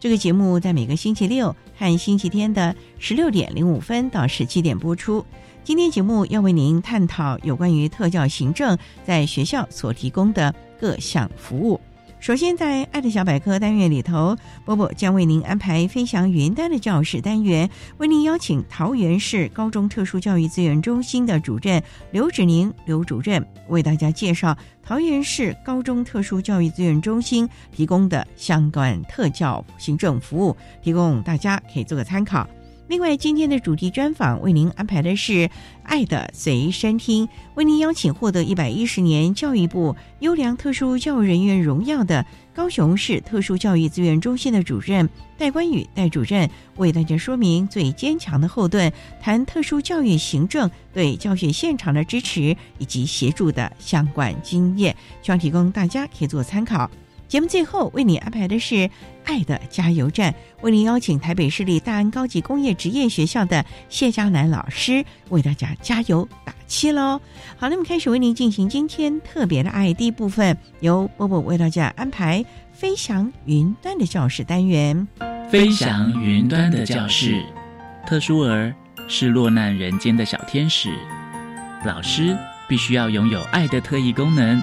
这个节目在每个星期六和星期天的十六点零五分到十七点播出。今天节目要为您探讨有关于特教行政在学校所提供的各项服务。首先，在“爱的小百科”单元里头，波波将为您安排飞翔云端的教室单元，为您邀请桃园市高中特殊教育资源中心的主任刘志宁刘主任为大家介绍桃园市高中特殊教育资源中心提供的相关特教行政服务，提供大家可以做个参考。另外，今天的主题专访为您安排的是《爱的随身听》，为您邀请获得一百一十年教育部优良特殊教育人员荣耀的高雄市特殊教育资源中心的主任戴冠宇戴主任，为大家说明最坚强的后盾，谈特殊教育行政对教学现场的支持以及协助的相关经验，希望提供大家可以做参考。节目最后为你安排的是《爱的加油站》，为您邀请台北市立大安高级工业职业学校的谢佳楠老师为大家加油打气喽。好，那么开始为您进行今天特别的爱第一部分，由波波为大家安排飞翔云端的教室单元。飞翔云端的教室，特殊儿是落难人间的小天使，老师必须要拥有爱的特异功能。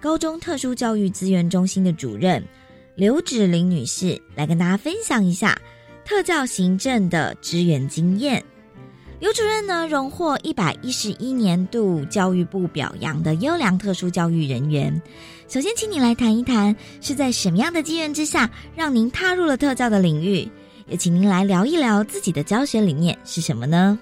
高中特殊教育资源中心的主任刘芷玲女士来跟大家分享一下特教行政的支援经验。刘主任呢，荣获一百一十一年度教育部表扬的优良特殊教育人员。首先，请你来谈一谈是在什么样的机缘之下，让您踏入了特教的领域？也请您来聊一聊自己的教学理念是什么呢？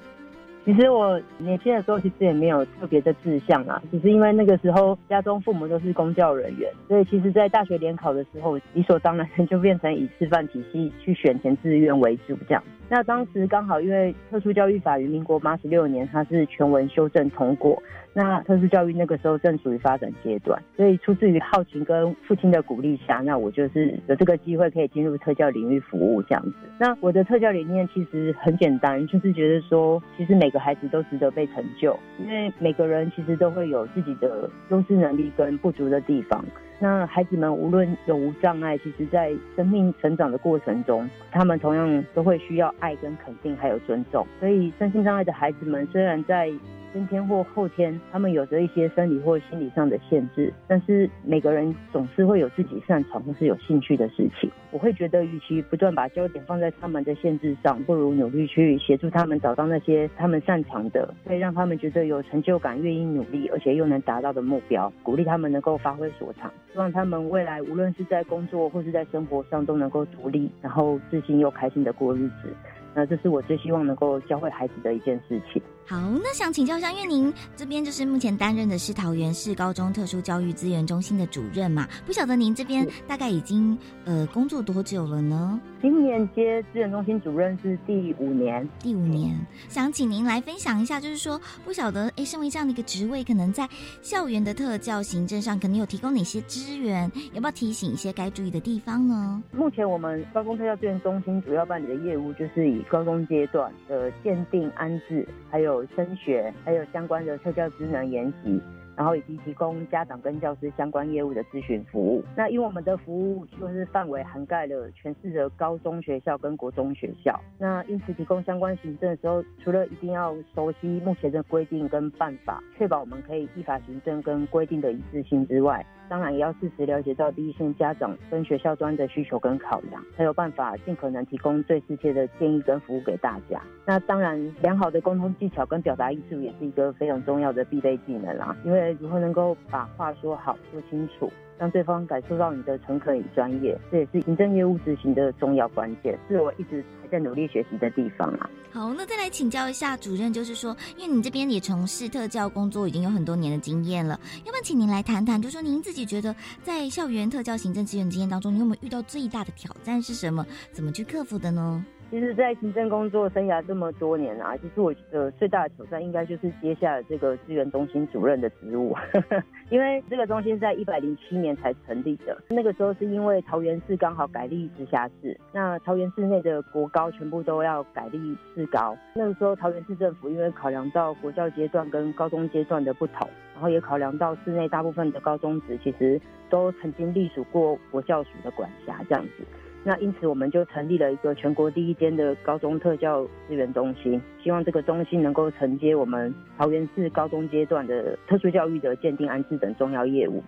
其实我年轻的时候其实也没有特别的志向啊，只是因为那个时候家中父母都是公教人员，所以其实，在大学联考的时候，理所当然就变成以示范体系去选填志愿为主这样。那当时刚好因为特殊教育法于民国八十六年，它是全文修正通过。那特殊教育那个时候正属于发展阶段，所以出自于好奇跟父亲的鼓励下，那我就是有这个机会可以进入特教领域服务这样子。那我的特教理念其实很简单，就是觉得说，其实每个孩子都值得被成就，因为每个人其实都会有自己的优势能力跟不足的地方。那孩子们无论有无障碍，其实在生命成长的过程中，他们同样都会需要爱跟肯定还有尊重。所以身心障碍的孩子们虽然在先天或后天，他们有着一些生理或心理上的限制，但是每个人总是会有自己擅长或是有兴趣的事情。我会觉得，与其不断把焦点放在他们的限制上，不如努力去协助他们找到那些他们擅长的，可以让他们觉得有成就感、愿意努力，而且又能达到的目标，鼓励他们能够发挥所长。希望他们未来无论是在工作或是在生活上都能够独立，然后自信又开心的过日子。那这是我最希望能够教会孩子的一件事情。好，那想请教一下，因为您这边就是目前担任的是桃园市高中特殊教育资源中心的主任嘛？不晓得您这边大概已经呃工作多久了呢？今年接资源中心主任是第五年，第五年，想请您来分享一下，就是说不晓得哎，身为这样的一个职位，可能在校园的特教行政上，可能有提供哪些资源？要不要提醒一些该注意的地方呢？目前我们高中特教资源中心主要办理的业务，就是以高中阶段的鉴定安置，还有升学，还有相关的特教职能研习，然后以及提供家长跟教师相关业务的咨询服务。那因为我们的服务就是范围涵盖了全市的高中学校跟国中学校，那因此提供相关行政的时候，除了一定要熟悉目前的规定跟办法，确保我们可以依法行政跟规定的一致性之外，当然也要适时了解到第一线家长跟学校端的需求跟考量，才有办法尽可能提供最适切的建议跟服务给大家。那当然，良好的沟通技巧跟表达艺术也是一个非常重要的必备技能啦。因为如何能够把话说好、说清楚，让对方感受到你的诚恳与专业，这也是行政业务执行的重要关键，是我一直还在努力学习的地方啊。好，那再来请教一下主任，就是说，因为你这边也从事特教工作已经有很多年的经验了，要不要请您来谈谈，就说您自己觉得在校园特教行政资源经验当中，你有没有遇到最大的挑战是什么？怎么去克服的呢？其实，在行政工作生涯这么多年啊，其实我觉得最大的挑战应该就是接下了这个资源中心主任的职务，因为这个中心在一百零七年才成立的。那个时候是因为桃园市刚好改立直辖市，那桃园市内的国高全部都要改立市高。那个时候桃园市政府因为考量到国教阶段跟高中阶段的不同，然后也考量到市内大部分的高中职其实都曾经隶属过国教署的管辖这样子。那因此，我们就成立了一个全国第一间的高中特教资源中心，希望这个中心能够承接我们桃园市高中阶段的特殊教育的鉴定安置等重要业务。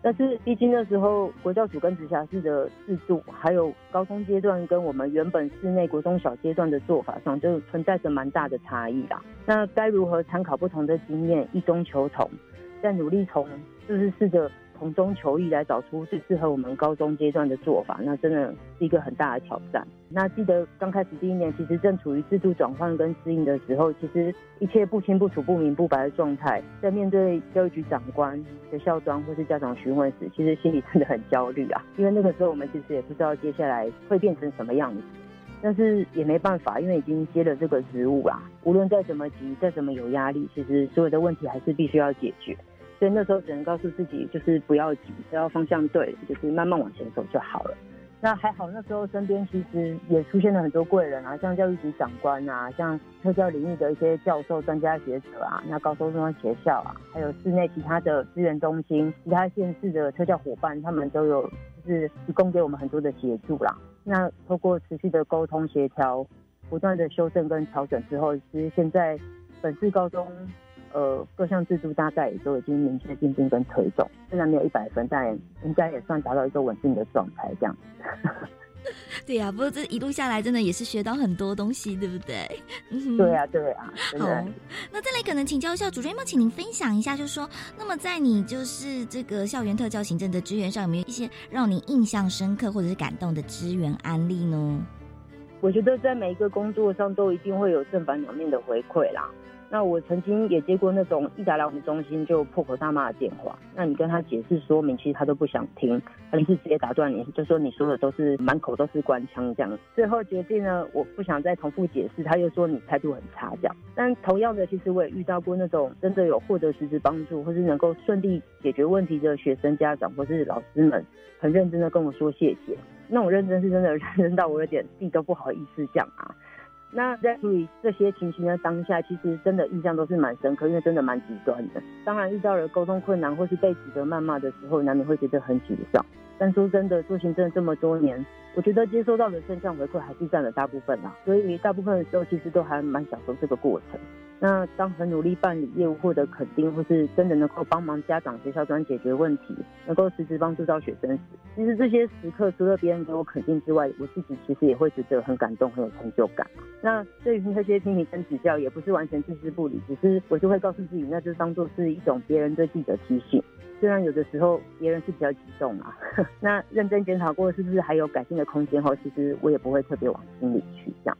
但是，毕竟那时候国教署跟直辖市的制度，还有高中阶段跟我们原本市内国中小阶段的做法上，就存在着蛮大的差异啦。那该如何参考不同的经验，一中求同，在努力从就是试着。从中求异来找出最适合我们高中阶段的做法，那真的是一个很大的挑战。那记得刚开始第一年，其实正处于制度转换跟适应的时候，其实一切不清不楚、不明不白的状态，在面对教育局长官、学校端或是家长询问时，其实心里真的很焦虑啊。因为那个时候我们其实也不知道接下来会变成什么样子，但是也没办法，因为已经接了这个职务啦。无论再怎么急、再怎么有压力，其实所有的问题还是必须要解决。所以那时候只能告诉自己，就是不要急，只要方向对，就是慢慢往前走就好了。那还好，那时候身边其实也出现了很多贵人啊，像教育局长官啊，像特教领域的一些教授、专家学者啊，那高中中学校啊，还有市内其他的资源中心、其他县市的特教伙伴，他们都有就是提供给我们很多的协助啦。那透过持续的沟通协调，不断的修正跟调整之后，其实现在本市高中。呃，各项制度大概也都已经明确进行跟推动，虽然没有一百分，但应该也算达到一个稳定的状态这样。对呀，不过这一路下来，真的也是学到很多东西，对不对？对呀，对呀。好，那再来可能请教一下主任，要不要请您分享一下，就是说，那么在你就是这个校园特教行政的支援上，有没有一些让你印象深刻或者是感动的支援案例呢？我觉得在每一个工作上都一定会有正反两面的回馈啦。那我曾经也接过那种一打来我们中心就破口大骂的电话，那你跟他解释说明，其实他都不想听，他就是直接打断你，就说你说的都是满口都是官腔这样。最后决定呢，我不想再重复解释，他又说你态度很差这样。但同样的，其实我也遇到过那种真的有获得实质帮助，或是能够顺利解决问题的学生家长或是老师们，很认真的跟我说谢谢。那种认真是真的 认真到我有点自己都不好意思讲啊。那在处理这些情形的当下，其实真的印象都是蛮深刻，因为真的蛮极端的。当然遇到了沟通困难或是被指责谩骂的时候，难免会觉得很沮丧。但说真的，做行政这么多年，我觉得接收到的正向回馈还是占了大部分啦。所以大部分的时候，其实都还蛮享受这个过程。那当很努力办理业务获得肯定，或是真的能够帮忙家长、学校端解决问题，能够实质帮助到学生时，其实这些时刻除了别人给我肯定之外，我自己其实也会觉得很感动、很有成就感。那对于那些批评跟指教，也不是完全置之不理，只是我就会告诉自己，那就当做是一种别人对自己的提醒。虽然有的时候别人是比较激动啊，那认真检讨过是不是还有改进的空间后，其实我也不会特别往心里去这样。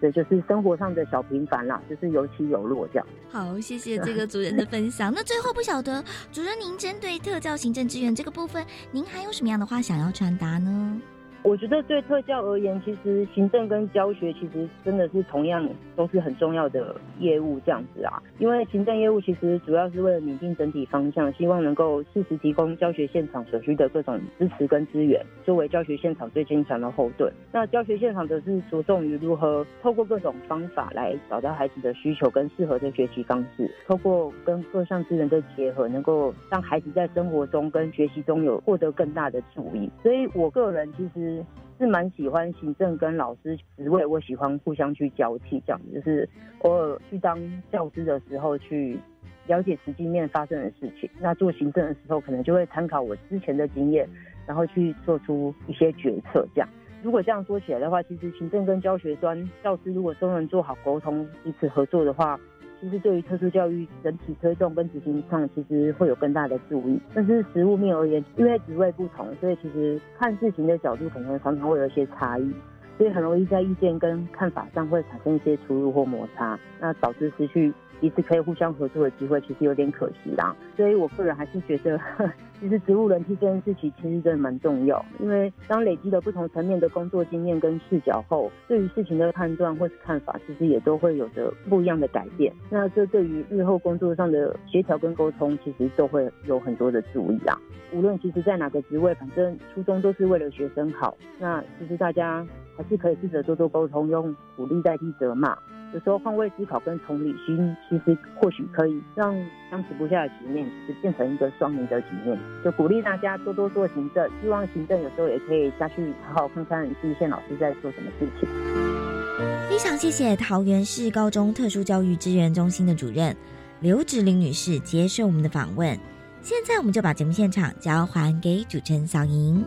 对，就是生活上的小平凡啦，就是有起有落这样。好，谢谢这个主人的分享。那最后不晓得主任您针对特教行政支援这个部分，您还有什么样的话想要传达呢？我觉得对特教而言，其实行政跟教学其实真的是同样都是很重要的业务这样子啊。因为行政业务其实主要是为了拟定整体方向，希望能够适时提供教学现场所需的各种支持跟资源，作为教学现场最坚强的后盾。那教学现场则是着重于如何透过各种方法来找到孩子的需求跟适合的学习方式，透过跟各项资源的结合，能够让孩子在生活中跟学习中有获得更大的注意。所以我个人其实是蛮喜欢行政跟老师职位，我喜欢互相去交替，这样就是偶尔去当教师的时候去了解实际面发生的事情，那做行政的时候可能就会参考我之前的经验，然后去做出一些决策。这样，如果这样说起来的话，其实行政跟教学端教师如果都能做好沟通，彼此合作的话。其实对于特殊教育整体推动跟执行上，其实会有更大的注意。但是实物面而言，因为职位不同，所以其实看事情的角度可能常常会有一些差异，所以很容易在意见跟看法上会产生一些出入或摩擦，那导致失去。一次可以互相合作的机会，其实有点可惜啦。所以我个人还是觉得，其实植物人气这件事情其实真的蛮重要。因为当累积了不同层面的工作经验跟视角后，对于事情的判断或是看法，其实也都会有着不一样的改变。那这对于日后工作上的协调跟沟通，其实都会有很多的注意啊。无论其实在哪个职位，反正初衷都是为了学生好。那其实大家还是可以试着多多沟通，用鼓励代替责骂。有时候换位思考跟同理心，其实或许可以让相持不下的局面，其实变成一个双赢的局面。就鼓励大家多多做行政，希望行政有时候也可以下去好好看看第一线老师在做什么事情。非常谢谢桃园市高中特殊教育支援中心的主任刘芷玲女士接受我们的访问。现在我们就把节目现场交还给主持人小莹。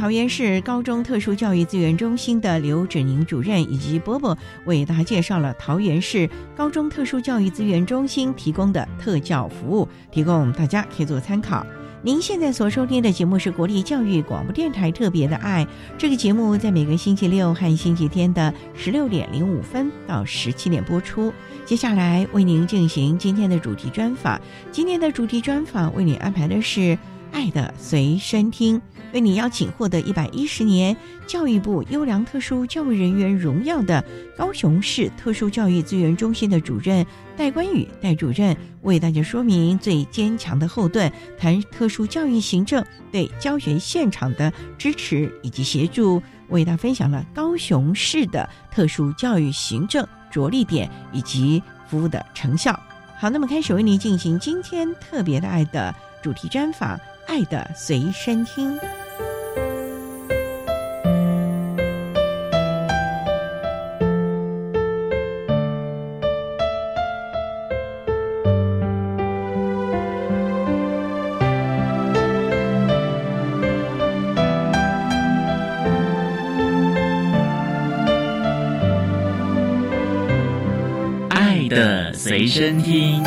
桃园市高中特殊教育资源中心的刘芷宁主任以及波波为大家介绍了桃园市高中特殊教育资源中心提供的特教服务，提供大家可以做参考。您现在所收听的节目是国立教育广播电台特别的爱，这个节目在每个星期六和星期天的十六点零五分到十七点播出。接下来为您进行今天的主题专访，今天的主题专访为您安排的是。爱的随身听，为你邀请获得一百一十年教育部优良特殊教育人员荣耀的高雄市特殊教育资源中心的主任戴冠宇戴主任，为大家说明最坚强的后盾，谈特殊教育行政对教学现场的支持以及协助，为大家分享了高雄市的特殊教育行政着力点以及服务的成效。好，那么开始为您进行今天特别的爱的主题专访。爱的随身听。爱的随身听。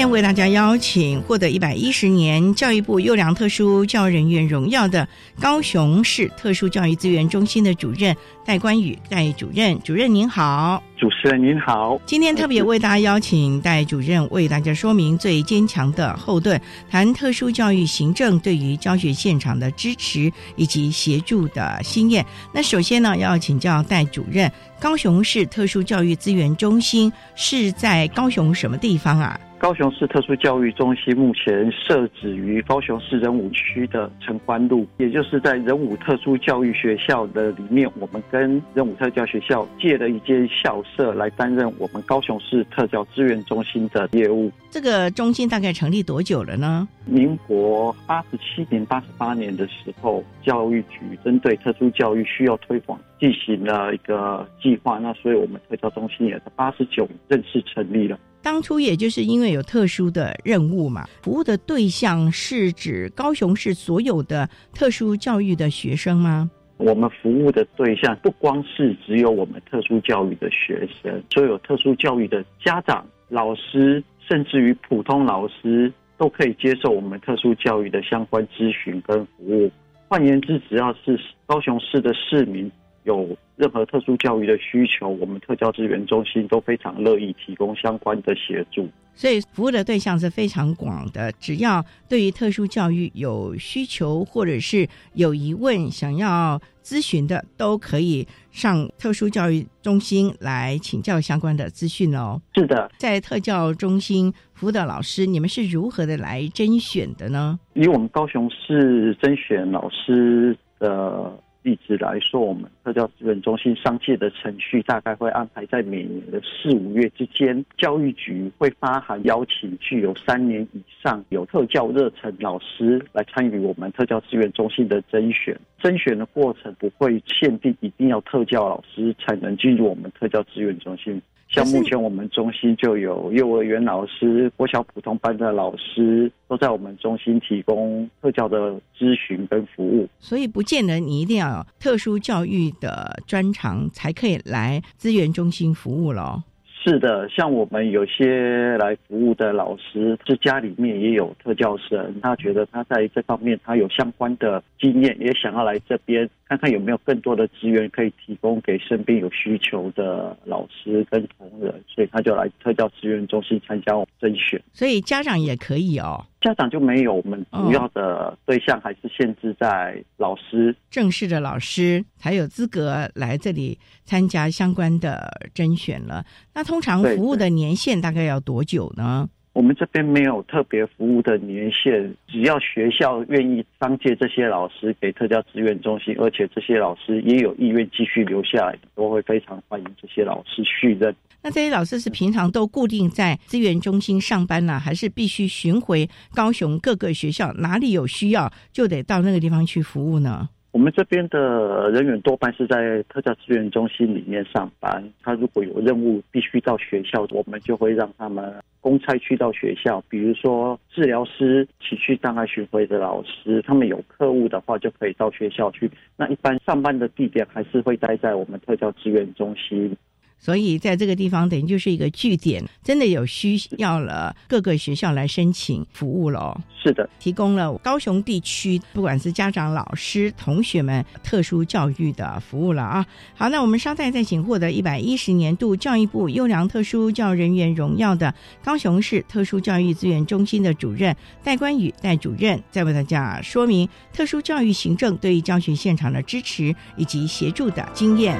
天为大家邀请获得一百一十年教育部优良特殊教育人员荣耀的高雄市特殊教育资源中心的主任戴冠宇戴主任，主任您好，主持人您好。今天特别为大家邀请戴主任为大家说明最坚强的后盾，谈特殊教育行政对于教学现场的支持以及协助的经验。那首先呢，要请教戴主任，高雄市特殊教育资源中心是在高雄什么地方啊？高雄市特殊教育中心目前设置于高雄市仁武区的城关路，也就是在仁武特殊教育学校的里面，我们跟仁武特教学校借了一间校舍来担任我们高雄市特教资源中心的业务。这个中心大概成立多久了呢？民国八十七年、八十八年的时候，教育局针对特殊教育需要推广，进行了一个计划。那所以我们特教中心也在八十九正式成立了。当初也就是因为有特殊的任务嘛，服务的对象是指高雄市所有的特殊教育的学生吗？我们服务的对象不光是只有我们特殊教育的学生，所有特殊教育的家长、老师，甚至于普通老师都可以接受我们特殊教育的相关咨询跟服务。换言之，只要是高雄市的市民。有任何特殊教育的需求，我们特教资源中心都非常乐意提供相关的协助。所以服务的对象是非常广的，只要对于特殊教育有需求或者是有疑问想要咨询的，都可以上特殊教育中心来请教相关的资讯哦。是的，在特教中心服务的老师，你们是如何的来甄选的呢？以我们高雄市甄选老师的。例子来说，我们特教资源中心商界的程序大概会安排在每年的四五月之间，教育局会发函邀请具有三年以上有特教热忱老师来参与我们特教资源中心的甄选。甄选的过程不会限定一定要特教老师才能进入我们特教资源中心。像目前我们中心就有幼儿园老师、国小普通班的老师，都在我们中心提供特教的咨询跟服务。所以不见得你一定要有特殊教育的专长才可以来资源中心服务了。是的，像我们有些来服务的老师，是家里面也有特教生，他觉得他在这方面他有相关的经验，也想要来这边看看有没有更多的资源可以提供给身边有需求的老师跟同仁，所以他就来特教资源中心参加我们甄选。所以家长也可以哦。家长就没有，我们主要的对象还是限制在老师，正式的老师才有资格来这里参加相关的甄选了。那通常服务的年限大概要多久呢？我们这边没有特别服务的年限，只要学校愿意当借这些老师给特教资源中心，而且这些老师也有意愿继续留下来，都会非常欢迎这些老师续任。那这些老师是平常都固定在资源中心上班呢，还是必须巡回高雄各个学校，哪里有需要就得到那个地方去服务呢？我们这边的人员多半是在特教资源中心里面上班。他如果有任务必须到学校，我们就会让他们公差去到学校。比如说治疗师、情绪障碍巡回的老师，他们有课务的话，就可以到学校去。那一般上班的地点还是会待在我们特教资源中心。所以在这个地方等于就是一个据点，真的有需要了，各个学校来申请服务了。是的，提供了高雄地区不管是家长、老师、同学们特殊教育的服务了啊。好，那我们稍待再请获得一百一十年度教育部优良特殊教育人员荣耀的高雄市特殊教育资源中心的主任戴冠宇戴主任，再为大家说明特殊教育行政对于教学现场的支持以及协助的经验。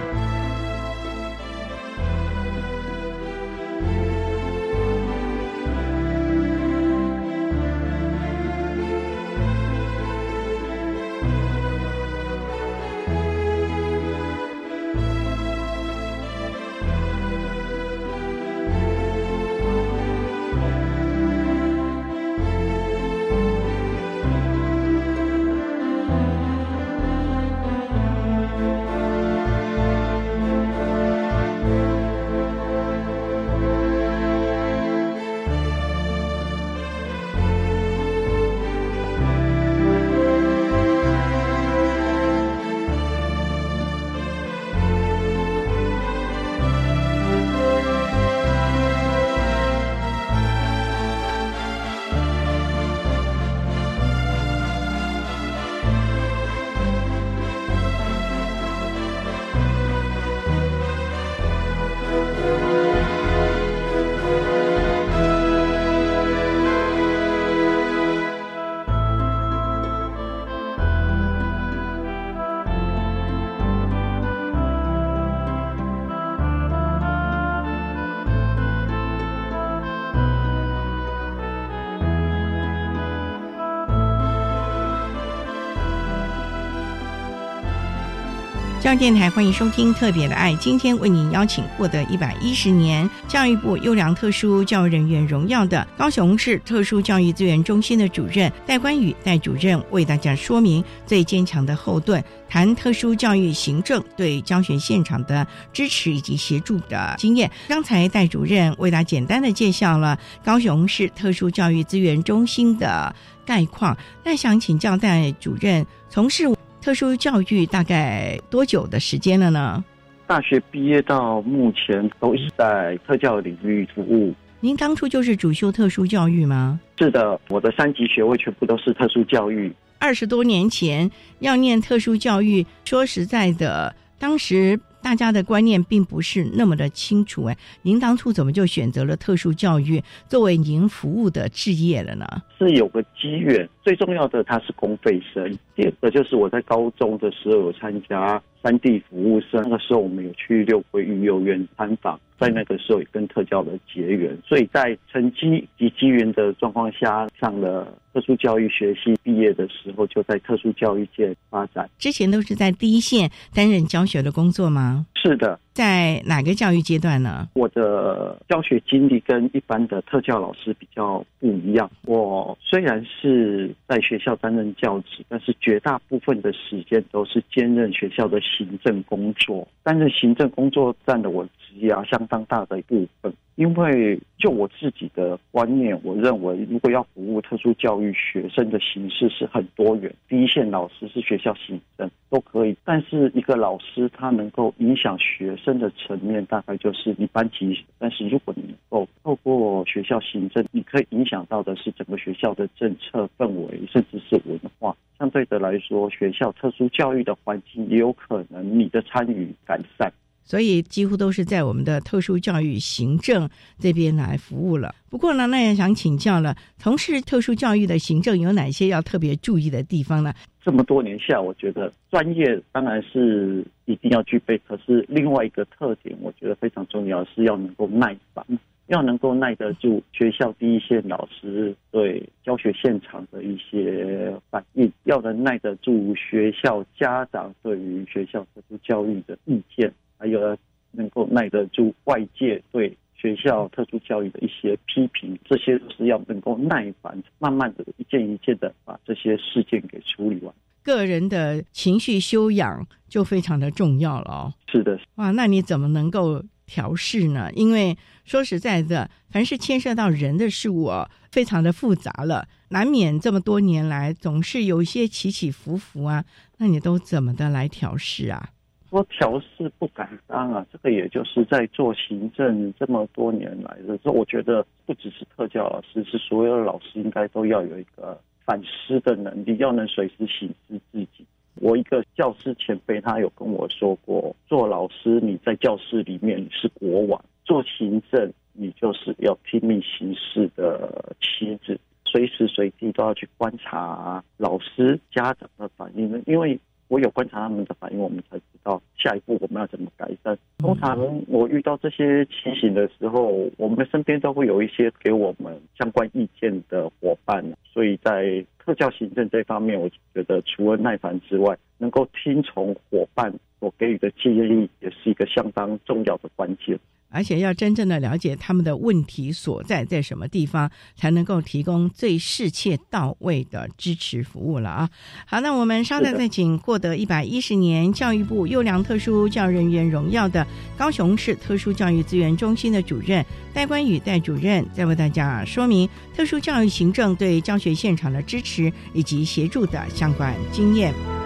教育电台欢迎收听《特别的爱》，今天为您邀请获得一百一十年教育部优良特殊教育人员荣耀的高雄市特殊教育资源中心的主任戴冠宇戴主任，为大家说明最坚强的后盾，谈特殊教育行政对教学现场的支持以及协助的经验。刚才戴主任为大家简单的介绍了高雄市特殊教育资源中心的概况，那想请教戴主任从事。特殊教育大概多久的时间了呢？大学毕业到目前都是在特教领域服务。您当初就是主修特殊教育吗？是的，我的三级学位全部都是特殊教育。二十多年前要念特殊教育，说实在的，当时。大家的观念并不是那么的清楚哎，您当初怎么就选择了特殊教育作为您服务的职业了呢？是有个机缘，最重要的它是公费生。第二个就是我在高中的时候有参加三地服务生，那个时候我们有去六国育幼院参访，在那个时候也跟特教的结缘，所以在成绩及机缘的状况下上了。特殊教育学系毕业的时候，就在特殊教育界发展。之前都是在第一线担任教学的工作吗？是的。在哪个教育阶段呢？我的教学经历跟一般的特教老师比较不一样。我虽然是在学校担任教职，但是绝大部分的时间都是兼任学校的行政工作。担任行政工作占了我职业相当大的一部分。因为就我自己的观念，我认为如果要服务特殊教育学生的形式是很多元。第一线老师是学校行政都可以，但是一个老师他能够影响学生的层面，大概就是一班级。但是如果你能够透过学校行政，你可以影响到的是整个学校的政策氛围，甚至是文化。相对的来说，学校特殊教育的环境也有可能你的参与改善。所以几乎都是在我们的特殊教育行政这边来服务了。不过呢，那也想请教了，从事特殊教育的行政有哪些要特别注意的地方呢？这么多年下，我觉得专业当然是一定要具备，可是另外一个特点，我觉得非常重要，是要能够耐烦，要能够耐得住学校第一线老师对教学现场的一些反应，要能耐得住学校家长对于学校特殊教育的意见。还有能够耐得住外界对学校特殊教育的一些批评，这些都是要能够耐烦，慢慢的一件一件的把这些事件给处理完。个人的情绪修养就非常的重要了哦。是的，哇，那你怎么能够调试呢？因为说实在的，凡是牵涉到人的事物哦，非常的复杂了，难免这么多年来总是有一些起起伏伏啊。那你都怎么的来调试啊？说调试不敢当啊，这个也就是在做行政这么多年来的时候，我觉得不只是特教老师，是所有的老师应该都要有一个反思的能力，要能随时醒思自己。我一个教师前辈他有跟我说过，做老师你在教室里面是国王，做行政你就是要拼命行事的妻子，随时随地都要去观察老师家长的反应，因为。我有观察他们的反应，我们才知道下一步我们要怎么改善。通常我遇到这些情形的时候，我们身边都会有一些给我们相关意见的伙伴。所以在特教行政这方面，我觉得除了耐烦之外，能够听从伙伴所给予的建议，也是一个相当重要的关键。而且要真正的了解他们的问题所在在什么地方，才能够提供最适切到位的支持服务了啊！好，那我们稍待再请获得一百一十年教育部优良特殊教育人员荣耀的高雄市特殊教育资源中心的主任戴冠宇戴主任，再为大家说明特殊教育行政对教学现场的支持以及协助的相关经验。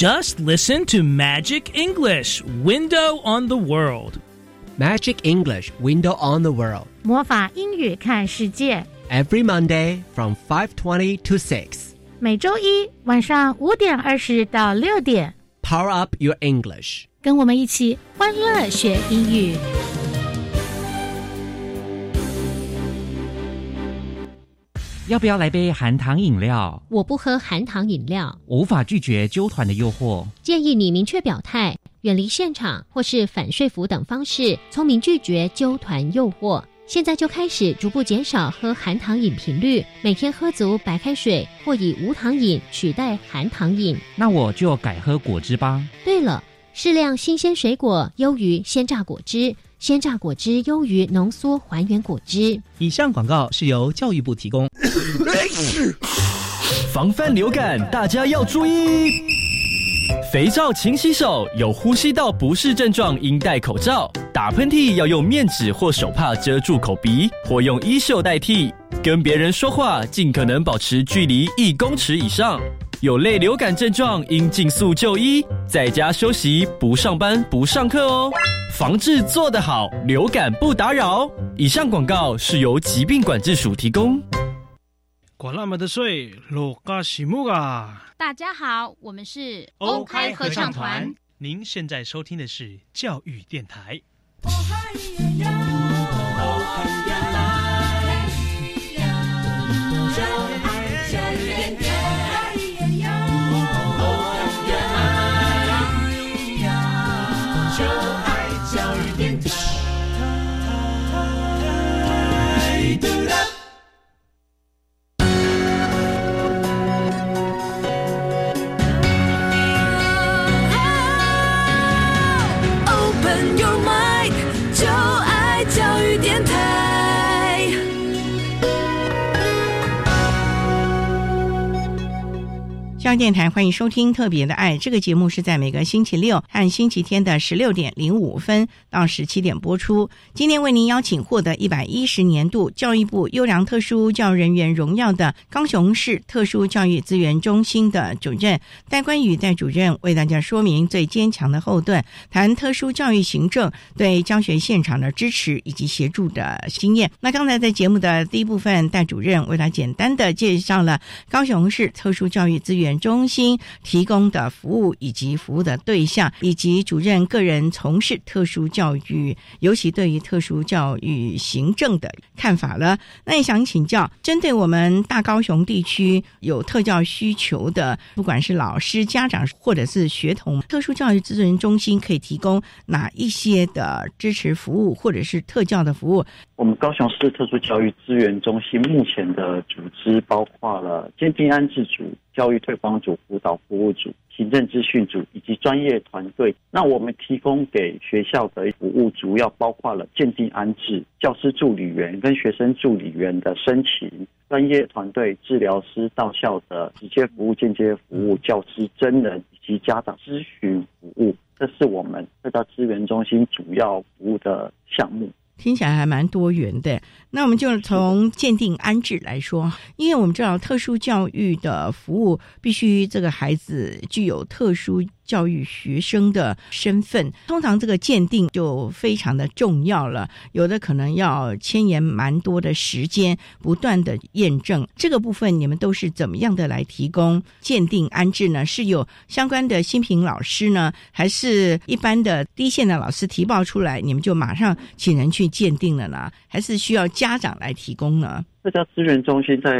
Just listen to Magic English Window on the World. Magic English Window on the World. 魔法英语看世界。 Every Monday from 5:20 to 6. 每周一晚上五点二十到六点， Power up your English. 跟我们一起欢乐学英语。 要不要来杯含糖饮料？我不喝含糖饮料，我无法拒绝纠团的诱惑。建议你明确表态，远离现场或是反说服等方式，聪明拒绝纠团诱惑。现在就开始逐步减少喝含糖饮频率，每天喝足白开水或以无糖饮取代含糖饮。那我就改喝果汁吧。对了，适量新鲜水果优于鲜榨果汁，鲜榨果汁优于浓缩还原果汁。以上广告是由教育部提供。防范流感，大家要注意。肥皂勤洗手，有呼吸道不适症状应戴口罩。打喷嚏要用面纸或手帕遮住口鼻，或用衣袖代替。跟别人说话尽可能保持距离一公尺以上。有类流感症状应尽速就医，在家休息，不上班不上课哦。防治做得好，流感不打扰。以上广告是由疾病管制署提供。管那么的水，罗嘎西木啊！大家好，我们是欧开合唱团。您现在收听的是教育电台。电台欢迎收听《特别的爱》这个节目，是在每个星期六和星期天的十六点零五分到十七点播出。今天为您邀请获得一百一十年度教育部优良特殊教育人员荣耀的高雄市特殊教育资源中心的主任戴冠宇戴主任，为大家说明最坚强的后盾，谈特殊教育行政对教学现场的支持以及协助的经验。那刚才在节目的第一部分，戴主任为他简单的介绍了高雄市特殊教育资源中心提供的服务以及服务的对象，以及主任个人从事特殊教育，尤其对于特殊教育行政的看法了。那也想请教，针对我们大高雄地区有特教需求的，不管是老师、家长或者是学童，特殊教育资源中心可以提供哪一些的支持服务，或者是特教的服务？我们高雄市特殊教育资源中心目前的组织包括了监定安置组、教育推广组、辅导服务组、行政资讯组以及专业团队。那我们提供给学校的服务主要包括了鉴定安置、教师助理员跟学生助理员的申请、专业团队、治疗师到校的直接服务、间接服务、教师真人以及家长咨询服务。这是我们这家资源中心主要服务的项目。听起来还蛮多元的。那我们就从鉴定安置来说，因为我们知道特殊教育的服务必须这个孩子具有特殊教育学生的身份，通常这个鉴定就非常的重要了，有的可能要牵延蛮多的时间，不断的验证。这个部分你们都是怎么样的来提供鉴定安置呢？是有相关的新品老师呢，还是一般的低线的老师提报出来，你们就马上请人去鉴定了呢？还是需要家长来提供呢？特教资源中心在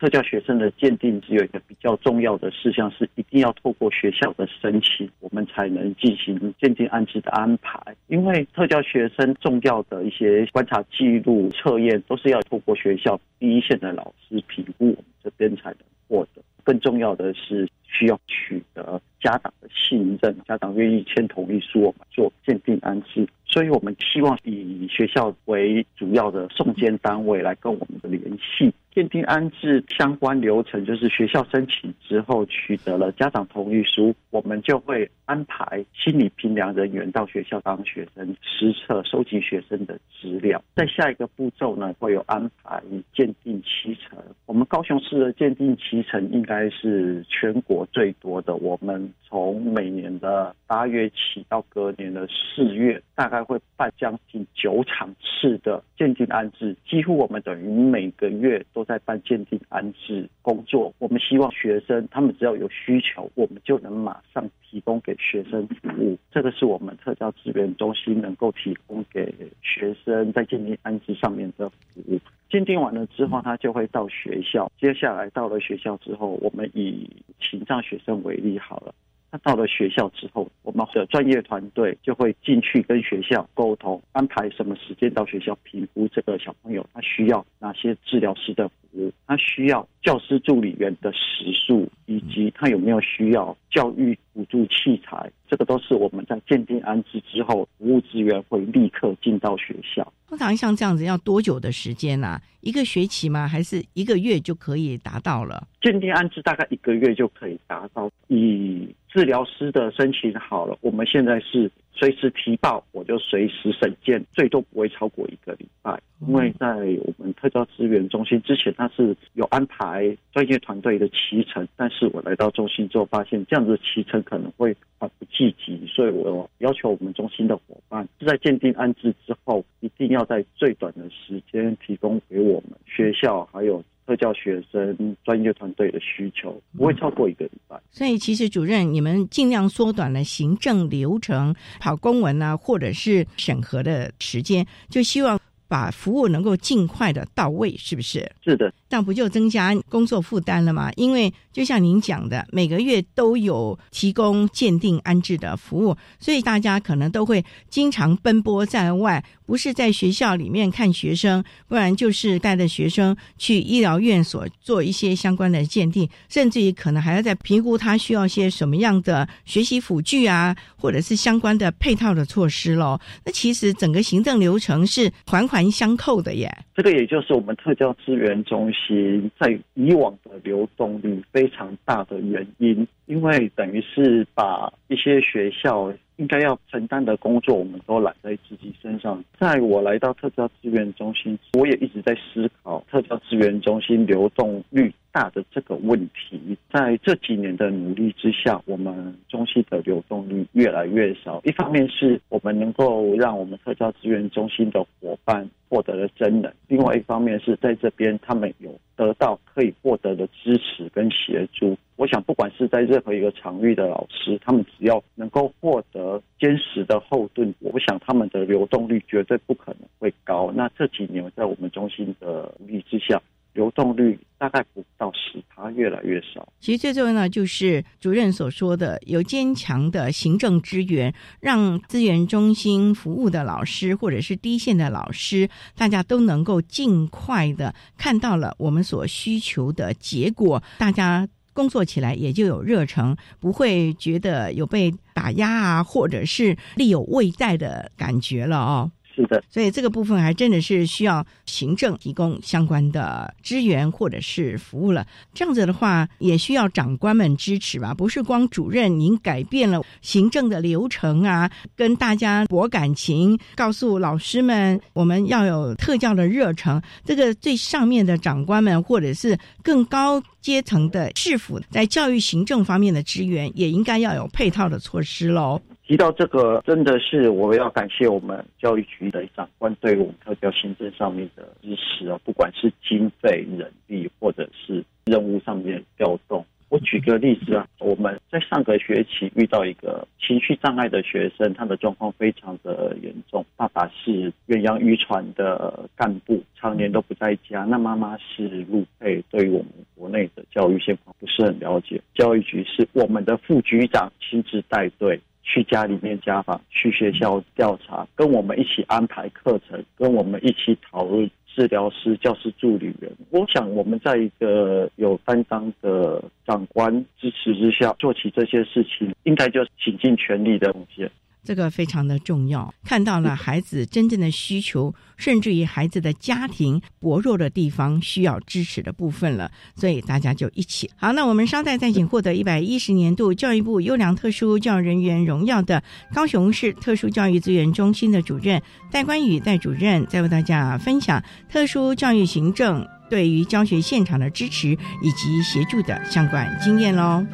特教学生的鉴定，只有一个比较重要的事项，是一定要透过学校的申请，我们才能进行鉴定安置的安排。因为特教学生重要的一些观察记录、测验，都是要透过学校第一线的老师评估，我们这边才能获得。更重要的是，需要取得家长的信任，家长愿意签同意书，我们做鉴定安置。所以我们希望以学校为主要的送监单位来跟我们的联系，鉴定安置相关流程，就是学校申请之后取得了家长同意书，我们就会安排心理评量人员到学校帮学生实测、收集学生的资料。在下一个步骤呢，会有安排鉴定期程。我们高雄市的鉴定期程应该是全国最多的。我们从每年的八月起到隔年的四月，大概会办将近九场次的鉴定安置，几乎我们等于每个月都。在办鉴定安置工作，我们希望学生他们只要有需求，我们就能马上提供给学生服务。这个是我们特教资源中心能够提供给学生在鉴定安置上面的服务。鉴定完了之后，他就会到学校。接下来到了学校之后，我们以情障学生为例好了。他到了学校之后，我们的专业团队就会进去跟学校沟通，安排什么时间到学校评估这个小朋友他需要哪些治疗师的服务，他需要教师助理员的时数，以及他有没有需要教育辅助器材，这个都是我们在鉴定安置之后，服务资源会立刻进到学校。通常像这样子要多久的时间呢？一个学期吗？还是一个月就可以达到了？鉴定安置大概一个月就可以达到。以治疗师的申请好了，我们现在是随时提报，我就随时审件，最多不会超过一个礼拜。因为在我们特教资源中心之前，他是有安排专业团队的骑乘，但是我来到中心之后，发现这样子骑乘可能会不积极，所以我要求我们中心的伙伴是在鉴定安置之后，一定要在最短的时间提供给我们学校还有。特教学生专业团队的需求不会超过一个礼拜，所以其实主任，你们尽量缩短了行政流程、跑公文啊，或者是审核的时间，就希望把服务能够尽快的到位，是不是？是的。那不就增加工作负担了吗？因为就像您讲的，每个月都有提供鉴定安置的服务，所以大家可能都会经常奔波在外，不是在学校里面看学生，不然就是带着学生去医疗院所做一些相关的鉴定，甚至于可能还要在评估他需要些什么样的学习辅具啊，或者是相关的配套的措施喽。那其实整个行政流程是环环相扣的耶。这个也就是我们特教资源中心。在以往的流动率非常大的原因，因为等于是把一些学校应该要承担的工作，我们都揽在自己身上。在我来到特教资源中心，我也一直在思考特教资源中心流动率大的这个问题。在这几年的努力之下，我们中心的流动率越来越少。一方面是我们能够让我们特教资源中心的伙伴。获得了真人，另外一方面是在这边他们有得到可以获得的支持跟协助。我想，不管是在任何一个场域的老师，他们只要能够获得坚实的后盾，我想他们的流动率绝对不可能会高。那这几年在我们中心的努力之下。流动率大概不到十，它越来越少。其实最重要呢，就是主任所说的，有坚强的行政支援，让资源中心服务的老师或者是低线的老师，大家都能够尽快的看到了我们所需求的结果，大家工作起来也就有热忱，不会觉得有被打压啊，或者是力有未在的感觉了哦。是的，所以这个部分还真的是需要行政提供相关的支援或者是服务了。这样子的话，也需要长官们支持吧？不是光主任您改变了行政的流程啊，跟大家博感情，告诉老师们我们要有特教的热诚。这个最上面的长官们或者是更高阶层的市府，在教育行政方面的支援，也应该要有配套的措施喽。提到这个，真的是我要感谢我们教育局的长官对我们特教行政上面的支持啊，不管是经费、人力，或者是任务上面的调动。我举个例子啊，我们在上个学期遇到一个情绪障碍的学生，他的状况非常的严重。爸爸是远洋渔船的干部，常年都不在家。那妈妈是陆配，对于我们国内的教育现况不是很了解。教育局是我们的副局长亲自带队。去家里面家访，去学校调查，跟我们一起安排课程，跟我们一起讨论治疗师、教师助理员。我想我们在一个有担当的长官支持之下，做起这些事情，应该就倾尽全力的贡献。这个非常的重要，看到了 孩子真正的需求，甚至于孩子的家庭薄弱的地方需要支持的部分了，所以大家就一起好。那我们稍待再请获得一百一十年度教育部优良特殊教育人员荣耀的高雄市特殊教育资源中心的主任戴冠宇戴主任，再为大家分享特殊教育行政对于教学现场的支持以及协助的相关经验喽。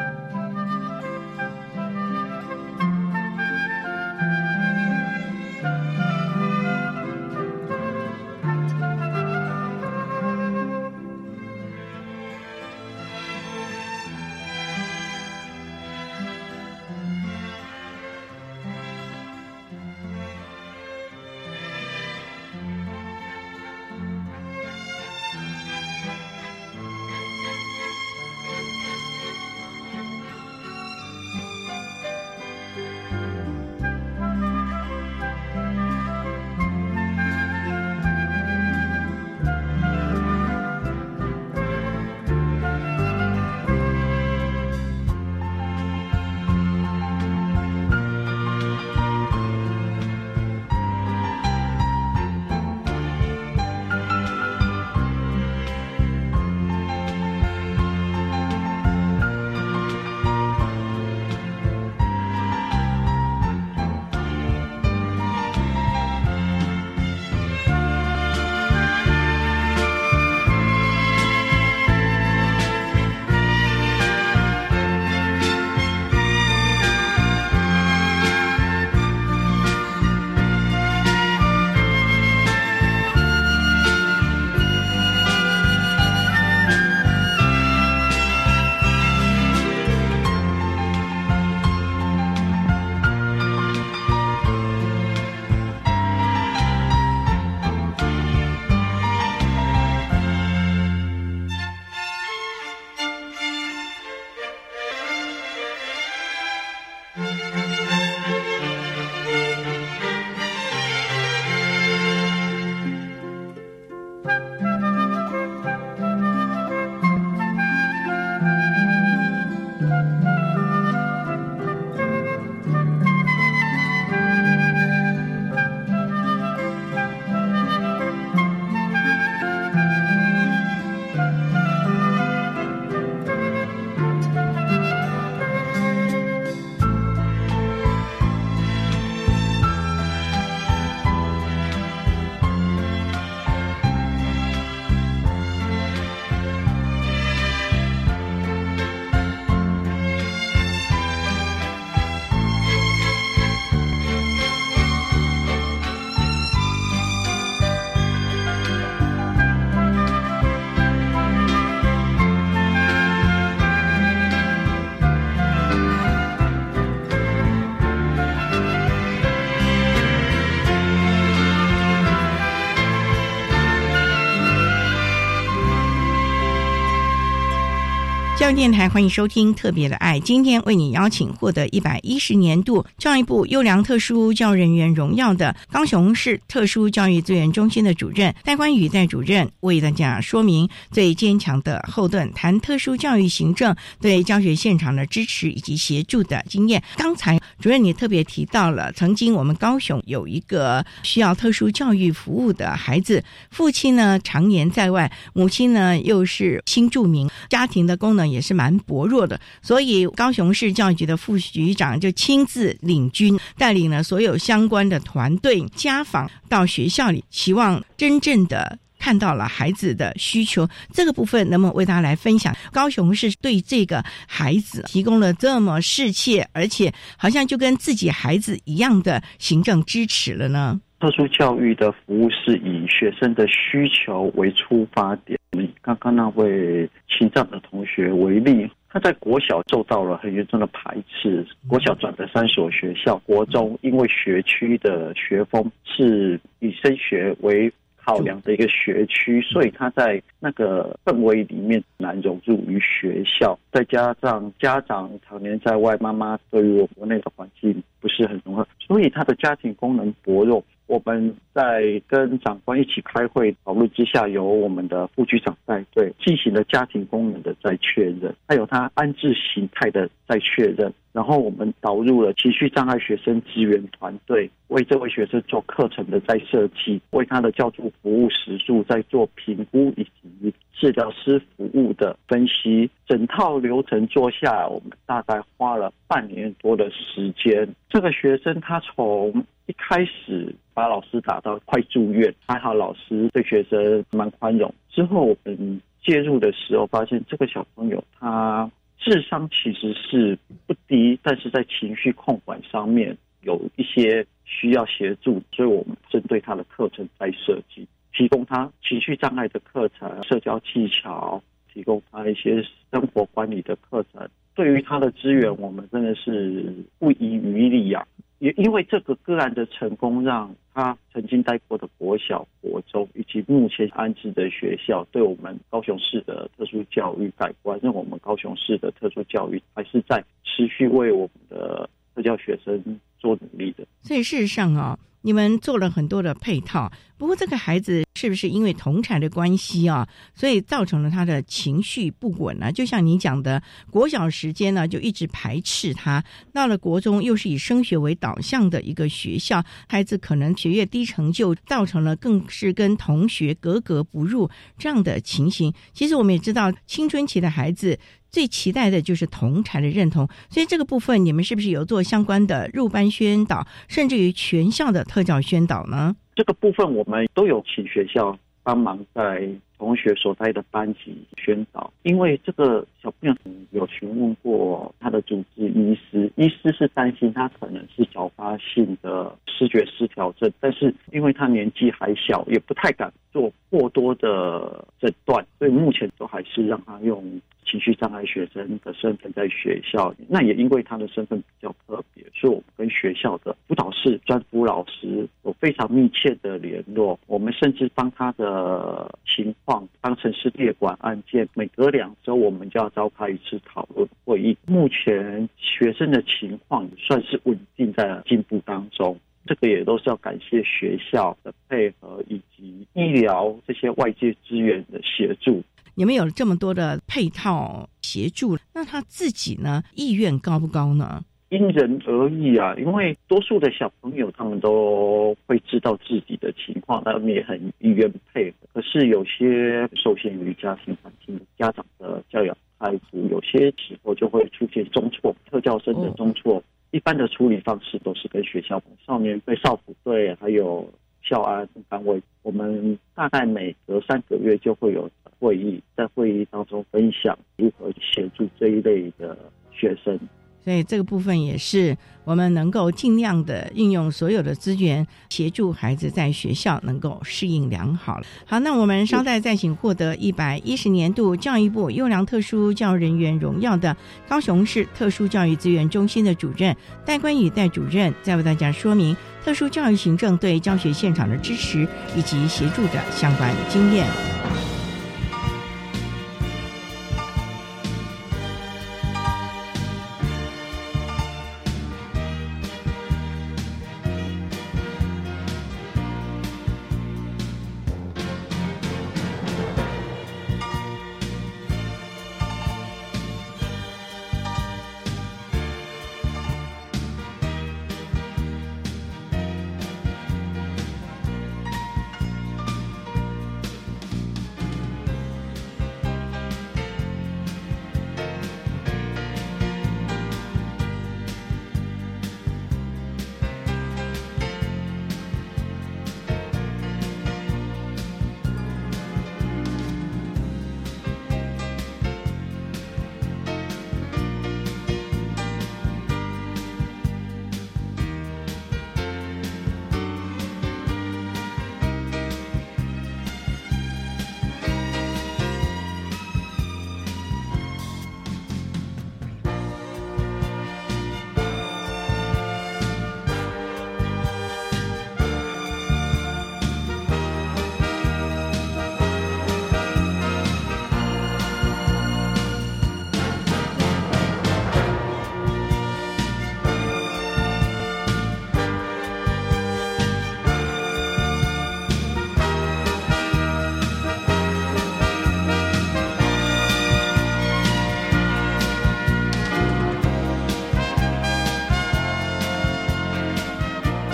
电台欢迎收听《特别的爱》，今天为你邀请获得一百一十年度教育部优良特殊教育人员荣耀的高雄市特殊教育资源中心的主任戴冠宇戴主任，为大家说明最坚强的后盾，谈特殊教育行政对教学现场的支持以及协助的经验。刚才主任你特别提到了，曾经我们高雄有一个需要特殊教育服务的孩子，父亲呢常年在外，母亲呢又是新住民，家庭的功能也是蛮薄弱的，所以高雄市教育局的副局长就亲自领军，带领了所有相关的团队家访到学校里，希望真正的看到了孩子的需求。这个部分能不能为大家来分享？高雄市对这个孩子提供了这么适切，而且好像就跟自己孩子一样的行政支持了呢？特殊教育的服务是以学生的需求为出发点。以刚刚那位青藏的同学为例，他在国小受到了很严重的排斥，国小转的三所学校，国中因为学区的学风是以升学为考量的一个学区，所以他在那个氛围里面难融入于学校，再加上家长常年在外，妈妈对于我国内的环境不是很融合，所以他的家庭功能薄弱。我们在跟长官一起开会讨论之下，由我们的副局长带队进行了家庭功能的再确认，还有他安置形态的再确认。然后我们导入了情绪障碍学生支援团队，为这位学生做课程的再设计，为他的教助服务时数在做评估，以及治疗师服务的分析。整套流程做下来，我们大概花了半年多的时间。这个学生他从一开始把老师打到快住院，还好老师对学生蛮宽容。之后我们介入的时候，发现这个小朋友他。智商其实是不低，但是在情绪控管上面有一些需要协助，所以我们针对他的课程在设计，提供他情绪障碍的课程、社交技巧，提供他一些生活管理的课程。对于他的资源，我们真的是不遗余力呀。也因为这个个案的成功，让他曾经待过的国小、国中，以及目前安置的学校，对我们高雄市的特殊教育改观，让我们高雄市的特殊教育还是在持续为我们的特教学生做努力的。所以事实上啊。你们做了很多的配套，不过这个孩子是不是因为同产的关系啊，所以造成了他的情绪不稳呢？就像你讲的，国小时间呢就一直排斥他，到了国中又是以升学为导向的一个学校，孩子可能学业低成就，造成了更是跟同学格格不入这样的情形。其实我们也知道，青春期的孩子。最期待的就是同才的认同，所以这个部分你们是不是有做相关的入班宣导，甚至于全校的特教宣导呢？这个部分我们都有请学校帮忙在同学所在的班级宣导，因为这个小朋友有询问过他的主治医师，医师是担心他可能是早发性的视觉失调症，但是因为他年纪还小，也不太敢做过多的诊断，所以目前都还是让他用。情绪障碍学生的身份在学校，那也因为他的身份比较特别，所以我们跟学校的辅导室专辅老师有非常密切的联络。我们甚至帮他的情况当成是列管案件，每隔两周我们就要召开一次讨论会议。目前学生的情况算是稳定在进步当中，这个也都是要感谢学校的配合以及医疗这些外界资源的协助。你们有了这么多的配套协助，那他自己呢意愿高不高呢？因人而异啊，因为多数的小朋友他们都会知道自己的情况，他们也很意愿配合。可是有些受限于家庭环境、家长的教养态度，有些时候就会出现中错，特教生的中错。一般的处理方式都是跟学校少年队、少辅队还有校安单位，我们大概每隔三个月就会有。会议在会议当中分享如何协助这一类的学生，所以这个部分也是我们能够尽量的运用所有的资源，协助孩子在学校能够适应良好。好，那我们稍待再请获得一百一十年度教育部优良特殊教育人员荣耀的高雄市特殊教育资源中心的主任戴冠宇戴主任，再为大家说明特殊教育行政对教学现场的支持以及协助的相关经验。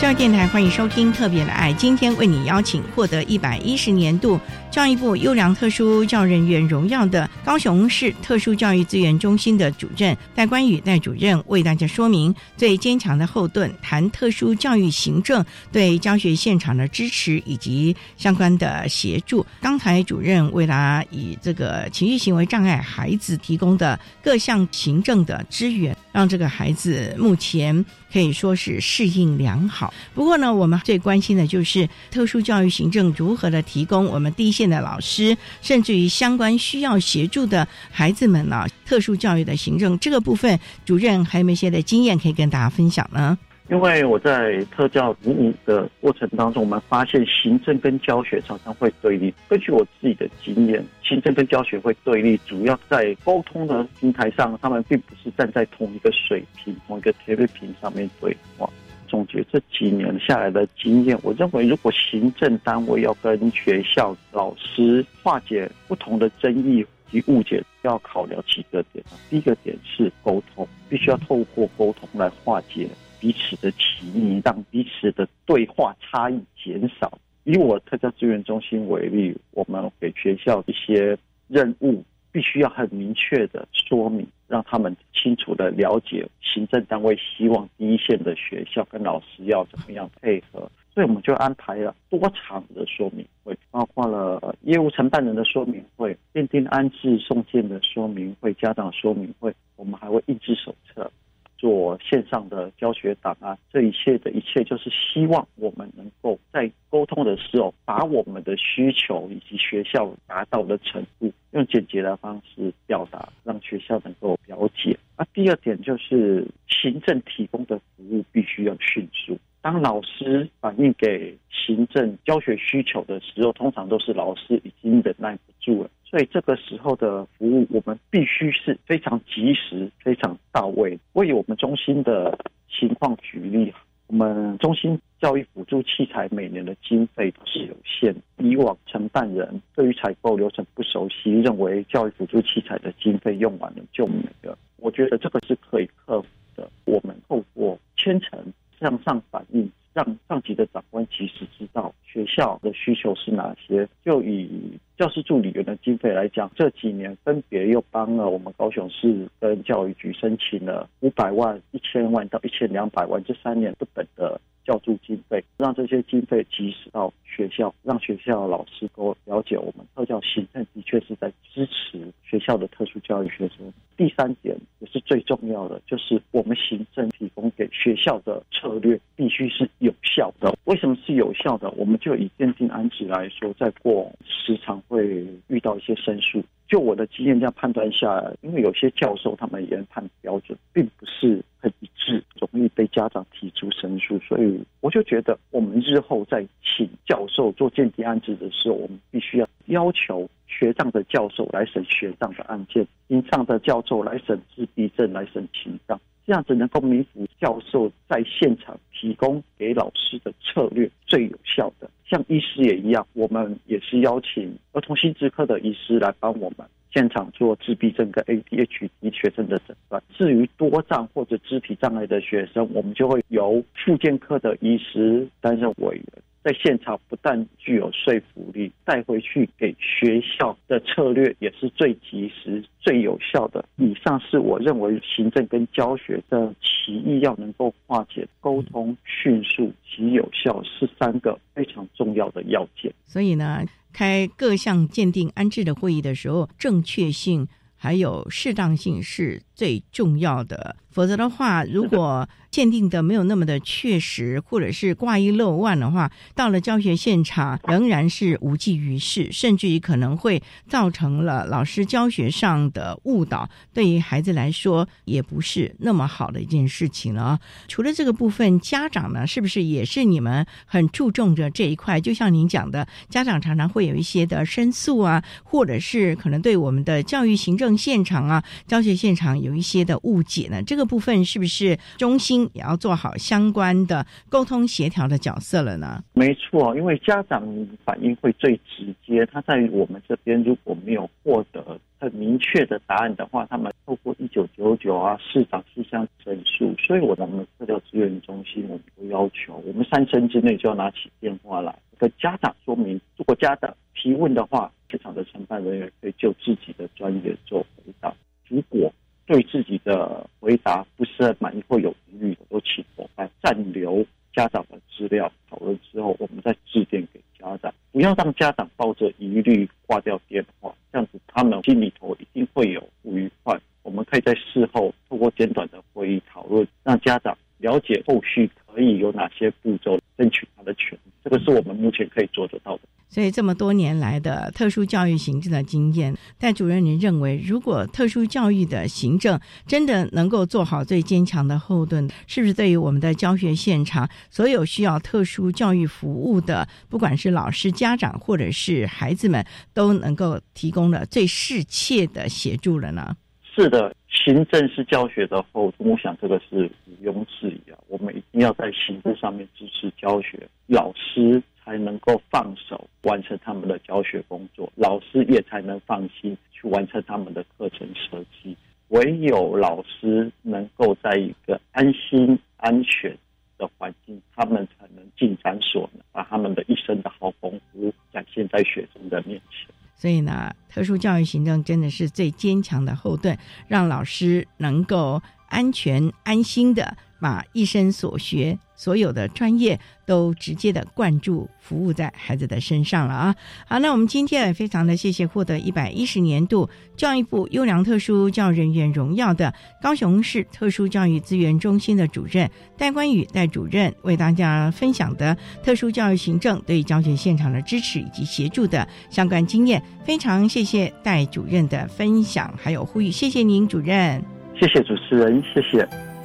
教育电台欢迎收听《特别的爱》，今天为你邀请获得一百一十年度教育部优良特殊教育人员荣耀的高雄市特殊教育资源中心的主任戴关宇戴主任，为大家说明最坚强的后盾，谈特殊教育行政对教学现场的支持以及相关的协助。刚才主任为了以这个情绪行为障碍孩子提供的各项行政的支援，让这个孩子目前可以说是适应良好。不过呢，我们最关心的就是特殊教育行政如何的提供我们第一线的老师，甚至于相关需要协助的孩子们呢，特殊教育的行政这个部分，主任还有没有一些的经验可以跟大家分享呢？因为我在特教服务的过程当中，我们发现行政跟教学常常会对立。根据我自己的经验，行政跟教学会对立，主要在沟通的平台上，他们并不是站在同一个水平、同一个铁律平上面对话。总结这几年下来的经验，我认为如果行政单位要跟学校老师化解不同的争议及误解，要考量几个点。第一个点是沟通，必须要透过沟通来化解彼此的歧义，让彼此的对话差异减少。以我特教资源中心为例，我们给学校一些任务。必须要很明确的说明，让他们清楚的了解行政单位希望第一线的学校跟老师要怎么样配合，所以我们就安排了多场的说明会，包括了业务承办人的说明会、奠定安置送件的说明会、家长说明会，我们还会印制手册。做线上的教学档案，这一切的一切就是希望我们能够在沟通的时候，把我们的需求以及学校达到的程度，用简洁的方式表达，让学校能够了解。那，第二点就是行政提供的服务必须要迅速。当老师反映给行政教学需求的时候，通常都是老师已经忍耐不住了。所以这个时候的服务，我们必须是非常及时、非常到位。为我们中心的情况举例，我们中心教育辅助器材每年的经费是有限。以往承办人对于采购流程不熟悉，认为教育辅助器材的经费用完了就没了。我觉得这个是可以克服的。我们透过千层向上反映。让上级的长官及时知道学校的需求是哪些。就以教师助理员的经费来讲，这几年分别又帮了我们高雄市跟教育局申请了五百万、一千万到一千两百万这三年不等的。教助经费，让这些经费及时到学校，让学校老师都了解我们特教行政的确是在支持学校的特殊教育学生。第三点也是最重要的，就是我们行政提供给学校的策略必须是有效的。为什么是有效的？我们就以鉴定安置来说，在过时常会遇到一些申诉。就我的经验这样判断下来，因为有些教授他们研判标准并不是很一致，容易被家长提出申诉，所以我就觉得我们日后在请教授做鉴定案子的时候，我们必须要要求学长的教授来审学长的案件，因上的教授来审自闭症，来审情障。这样子能够弥补教授在现场提供给老师的策略最有效的。像医师也一样，我们也是邀请儿童心智科的医师来帮我们现场做自闭症跟 ADHD 学生的诊断。至于多障或者肢体障碍的学生，我们就会由复健科的医师担任委员。在现场不但具有说服力，带回去给学校的策略也是最及时、最有效的。以上是我认为行政跟教学的歧义要能够化解、沟通迅速及有效是三个非常重要的要件。所以呢，开各项鉴定安置的会议的时候，正确性还有适当性是最重要的。否则的话，如果鉴定的没有那么的确实，或者是挂一漏万的话，到了教学现场仍然是无济于事，甚至于可能会造成了老师教学上的误导，对于孩子来说也不是那么好的一件事情了。除了这个部分，家长呢，是不是也是你们很注重着这一块？就像您讲的，家长常常会有一些的申诉啊，或者是可能对我们的教育行政现场啊、教学现场有一些的误解呢？这个部分是不是中心也要做好相关的沟通协调的角色了呢？没错，因为家长反应会最直接，他在我们这边如果没有获得很明确的答案的话，他们透过一九九九啊市长事项申诉，所以我们特教资源中心我们都要求，我们三声之内就要拿起电话来跟家长说明，如果家长提问的话。市场的承办人员可以就自己的专业做回答。如果对自己的回答不是很满意或有疑虑的，都请伙伴暂留家长的资料讨论之后，我们再致电给家长，不要让家长抱着疑虑挂掉电话，这样子他们心里头一定会有不愉快。我们可以在事后透过简短的会议讨论，让家长了解后续可以有哪些步骤争取他的权利。这个是我们目前可以做得到的。所以这么多年来的特殊教育行政的经验，戴主任，您认为，如果特殊教育的行政真的能够做好最坚强的后盾，是不是对于我们的教学现场，所有需要特殊教育服务的，不管是老师、家长或者是孩子们，都能够提供了最适切的协助了呢？是的，行政是教学的后盾，我想这个是毋庸置疑啊。我们一定要在行政上面支持教学，老师。才能够放手完成他们的教学工作，老师也才能放心去完成他们的课程设计。唯有老师能够在一个安心、安全的环境，他们才能尽展所能，把他们的一生的好功夫展现在学生的面前。所以呢，特殊教育行政真的是最坚强的后盾，让老师能够安全、安心的。把一生所学、所有的专业都直接的灌注、服务在孩子的身上了啊！好，那我们今天也非常的谢谢获得一百一十年度教育部优良特殊教育人员荣耀的高雄市特殊教育资源中心的主任戴冠宇戴主任为大家分享的特殊教育行政对教学现场的支持以及协助的相关经验，非常谢谢戴主任的分享还有呼吁，谢谢您主任，谢谢主持人，谢谢。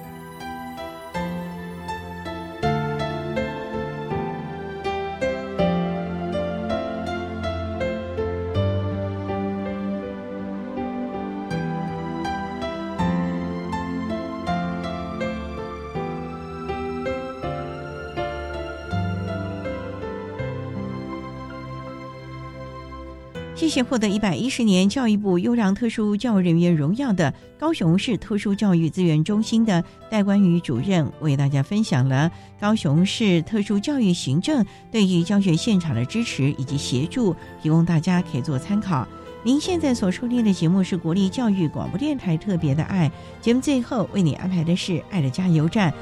谢获得一百一十年教育部优良特殊教育人员荣耀的高雄市特殊教育资源中心的戴关宇主任，为大家分享了高雄市特殊教育行政对于教学现场的支持以及协助，提供大家可以做参考。您现在所收听的节目是国立教育广播电台特别的爱节目，最后为你安排的是爱的加油站。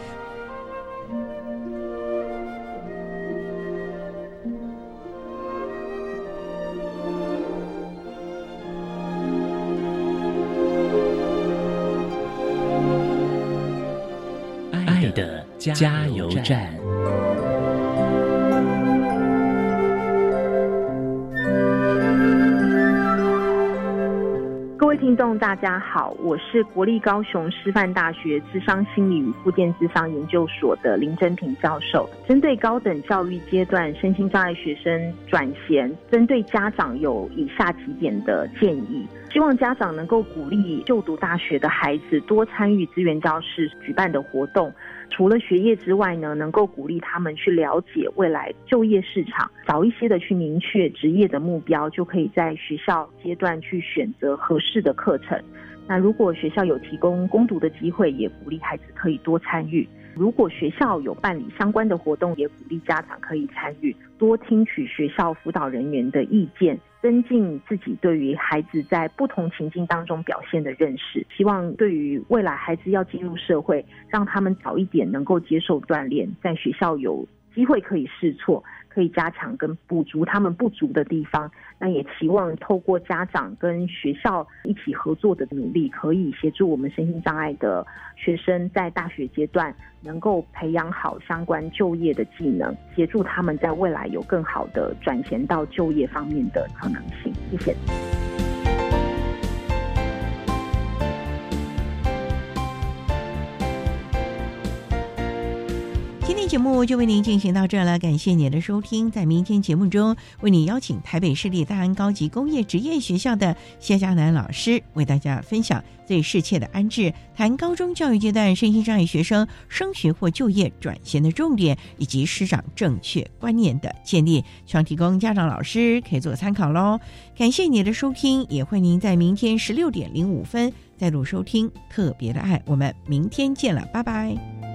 加油站。各位听众，大家好，我是国立高雄师范大学智商心理与附件智商研究所的林真平教授。针对高等教育阶段身心障碍学生转衔，针对家长有以下几点的建议。希望家长能够鼓励就读大学的孩子多参与资源教室举办的活动。除了学业之外呢，能够鼓励他们去了解未来就业市场，早一些的去明确职业的目标，就可以在学校阶段去选择合适的课程。那如果学校有提供攻读的机会，也鼓励孩子可以多参与。如果学校有办理相关的活动，也鼓励家长可以参与，多听取学校辅导人员的意见，增进自己对于孩子在不同情境当中表现的认识。希望对于未来孩子要进入社会，让他们早一点能够接受锻炼，在学校有机会可以试错。可以加强跟补足他们不足的地方，那也期望透过家长跟学校一起合作的努力，可以协助我们身心障碍的学生在大学阶段能够培养好相关就业的技能，协助他们在未来有更好的转衔到就业方面的可能性。谢谢。节目就为您进行到这了，感谢您的收听。在明天节目中，为您邀请台北市立大安高级工业职业学校的谢佳楠老师，为大家分享最适切的安置，谈高中教育阶段身心障碍学生升学或就业转型的重点，以及师长正确观念的建立，希望提供家长老师可以做参考喽。感谢您的收听，也欢迎您在明天十六点零五分再度收听特别的爱。我们明天见了，拜拜。